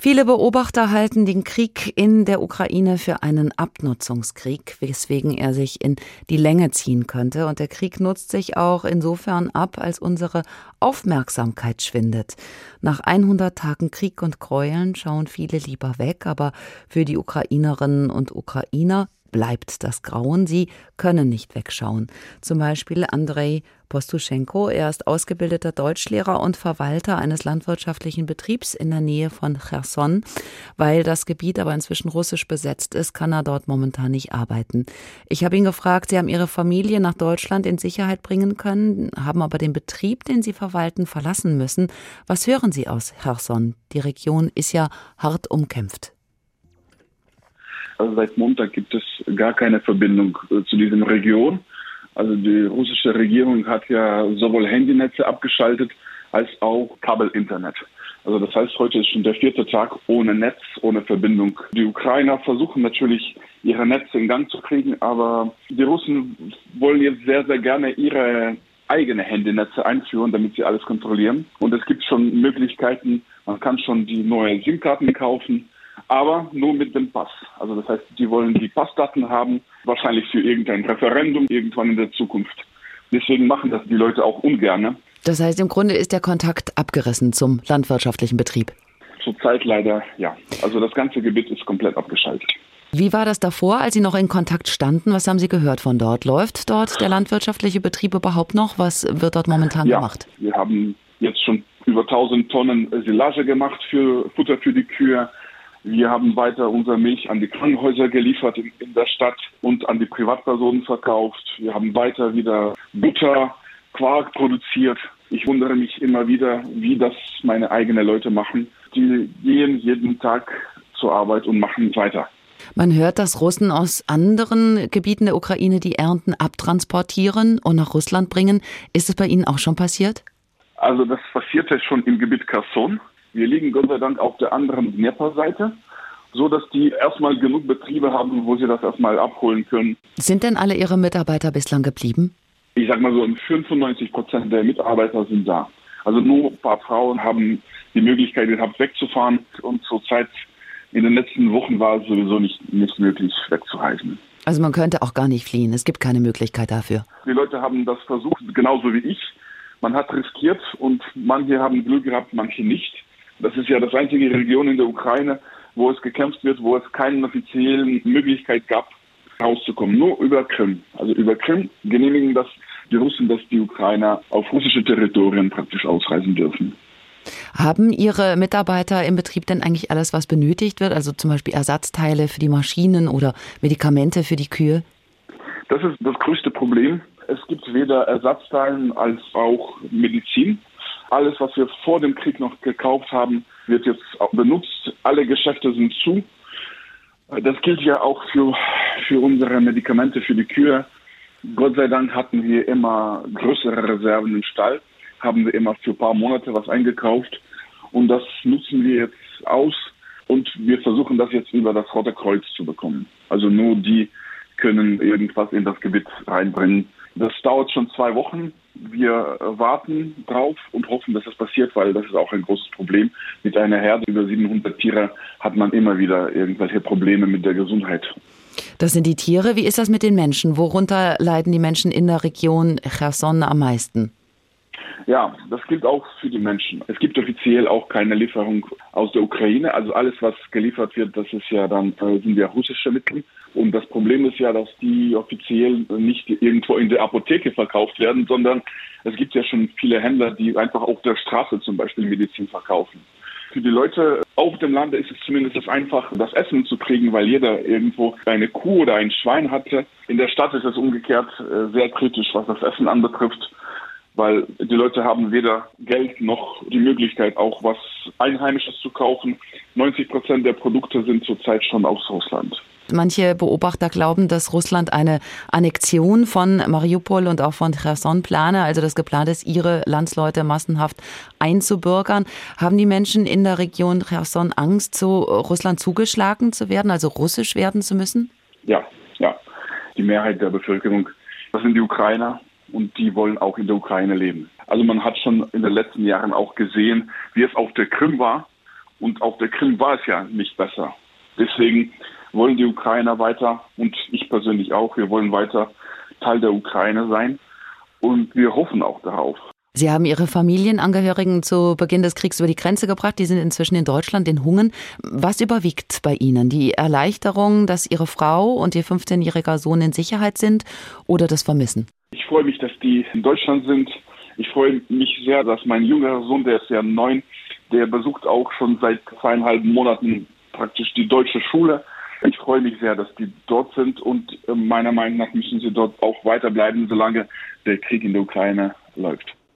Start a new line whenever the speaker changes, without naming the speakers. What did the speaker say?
Viele Beobachter halten den Krieg in der Ukraine für einen Abnutzungskrieg, weswegen er sich in die Länge ziehen könnte. Und der Krieg nutzt sich auch insofern ab, als unsere Aufmerksamkeit schwindet. Nach 100 Tagen Krieg und Gräueln schauen viele lieber weg, aber für die Ukrainerinnen und Ukrainer bleibt das Grauen. Sie können nicht wegschauen. Zum Beispiel Andrei Postuschenko. Er ist ausgebildeter Deutschlehrer und Verwalter eines landwirtschaftlichen Betriebs in der Nähe von Cherson. Weil das Gebiet aber inzwischen russisch besetzt ist, kann er dort momentan nicht arbeiten. Ich habe ihn gefragt, Sie haben Ihre Familie nach Deutschland in Sicherheit bringen können, haben aber den Betrieb, den Sie verwalten, verlassen müssen. Was hören Sie aus Cherson? Die Region ist ja hart umkämpft.
Also seit Montag gibt es gar keine Verbindung äh, zu diesem Region. Also die russische Regierung hat ja sowohl Handynetze abgeschaltet als auch Kabelinternet. Also das heißt, heute ist schon der vierte Tag ohne Netz, ohne Verbindung. Die Ukrainer versuchen natürlich, ihre Netze in Gang zu kriegen, aber die Russen wollen jetzt sehr, sehr gerne ihre eigene Handynetze einführen, damit sie alles kontrollieren. Und es gibt schon Möglichkeiten, man kann schon die neuen SIM-Karten kaufen aber nur mit dem Pass. Also das heißt, die wollen die Passdaten haben, wahrscheinlich für irgendein Referendum irgendwann in der Zukunft. Deswegen machen das die Leute auch ungern.
Das heißt, im Grunde ist der Kontakt abgerissen zum landwirtschaftlichen Betrieb.
Zurzeit leider ja. Also das ganze Gebiet ist komplett abgeschaltet.
Wie war das davor, als Sie noch in Kontakt standen? Was haben Sie gehört von dort? Läuft dort der landwirtschaftliche Betrieb überhaupt noch? Was wird dort momentan
ja,
gemacht?
Wir haben jetzt schon über 1000 Tonnen Silage gemacht für Futter für die Kühe. Wir haben weiter unsere Milch an die Krankenhäuser geliefert in, in der Stadt und an die Privatpersonen verkauft. Wir haben weiter wieder Butter, Quark produziert. Ich wundere mich immer wieder, wie das meine eigenen Leute machen. Die gehen jeden Tag zur Arbeit und machen weiter.
Man hört, dass Russen aus anderen Gebieten der Ukraine die Ernten abtransportieren und nach Russland bringen. Ist es bei Ihnen auch schon passiert?
Also das passierte schon im Gebiet Kherson. Wir liegen Gott sei Dank auf der anderen Dnieper-Seite, so dass die erstmal genug Betriebe haben, wo sie das erstmal abholen können.
Sind denn alle Ihre Mitarbeiter bislang geblieben?
Ich sag mal so, 95 Prozent der Mitarbeiter sind da. Also nur ein paar Frauen haben die Möglichkeit gehabt, wegzufahren und zurzeit in den letzten Wochen war es sowieso nicht, nicht möglich, wegzureisen.
Also man könnte auch gar nicht fliehen. Es gibt keine Möglichkeit dafür.
Die Leute haben das versucht, genauso wie ich. Man hat riskiert und manche haben Glück gehabt, manche nicht. Das ist ja das einzige Region in der Ukraine, wo es gekämpft wird, wo es keine offiziellen Möglichkeit gab, rauszukommen. Nur über Krim. Also über Krim genehmigen das die Russen, dass die Ukrainer auf russische Territorien praktisch ausreisen dürfen.
Haben Ihre Mitarbeiter im Betrieb denn eigentlich alles, was benötigt wird? Also zum Beispiel Ersatzteile für die Maschinen oder Medikamente für die Kühe?
Das ist das größte Problem. Es gibt weder Ersatzteile als auch Medizin. Alles, was wir vor dem Krieg noch gekauft haben, wird jetzt benutzt. Alle Geschäfte sind zu. Das gilt ja auch für, für unsere Medikamente für die Kühe. Gott sei Dank hatten wir immer größere Reserven im Stall, haben wir immer für ein paar Monate was eingekauft und das nutzen wir jetzt aus und wir versuchen das jetzt über das Rote Kreuz zu bekommen. Also nur die können irgendwas in das Gebiet reinbringen. Das dauert schon zwei Wochen. Wir warten drauf und hoffen, dass das passiert, weil das ist auch ein großes Problem. Mit einer Herde über 700 Tiere hat man immer wieder irgendwelche Probleme mit der Gesundheit.
Das sind die Tiere. Wie ist das mit den Menschen? Worunter leiden die Menschen in der Region Cherson am meisten?
Ja, das gilt auch für die Menschen. Es gibt offiziell auch keine Lieferung aus der Ukraine. Also alles, was geliefert wird, das ist ja dann äh, sind ja russische Mittel. Und das Problem ist ja, dass die offiziell nicht irgendwo in der Apotheke verkauft werden, sondern es gibt ja schon viele Händler, die einfach auf der Straße zum Beispiel Medizin verkaufen. Für die Leute auf dem Lande ist es zumindest einfach, das Essen zu kriegen, weil jeder irgendwo eine Kuh oder ein Schwein hatte. In der Stadt ist es umgekehrt äh, sehr kritisch, was das Essen anbetrifft weil die Leute haben weder Geld noch die Möglichkeit, auch was Einheimisches zu kaufen. 90 Prozent der Produkte sind zurzeit schon aus Russland.
Manche Beobachter glauben, dass Russland eine Annexion von Mariupol und auch von Cherson plane, also das geplant ist, ihre Landsleute massenhaft einzubürgern. Haben die Menschen in der Region Cherson Angst, zu Russland zugeschlagen zu werden, also russisch werden zu müssen?
Ja, ja. Die Mehrheit der Bevölkerung, das sind die Ukrainer, und die wollen auch in der Ukraine leben. Also man hat schon in den letzten Jahren auch gesehen, wie es auf der Krim war Und auf der Krim war es ja nicht besser. Deswegen wollen die Ukrainer weiter und ich persönlich auch, wir wollen weiter Teil der Ukraine sein und wir hoffen auch darauf.
Sie haben Ihre Familienangehörigen zu Beginn des Kriegs über die Grenze gebracht. Die sind inzwischen in Deutschland in Hungen. Was überwiegt bei Ihnen? Die Erleichterung, dass Ihre Frau und Ihr 15-jähriger Sohn in Sicherheit sind oder das Vermissen?
Ich freue mich, dass die in Deutschland sind. Ich freue mich sehr, dass mein jüngerer Sohn, der ist ja neun, der besucht auch schon seit zweieinhalb Monaten praktisch die deutsche Schule. Ich freue mich sehr, dass die dort sind und äh, meiner Meinung nach müssen sie dort auch weiterbleiben, solange der Krieg in der Ukraine läuft.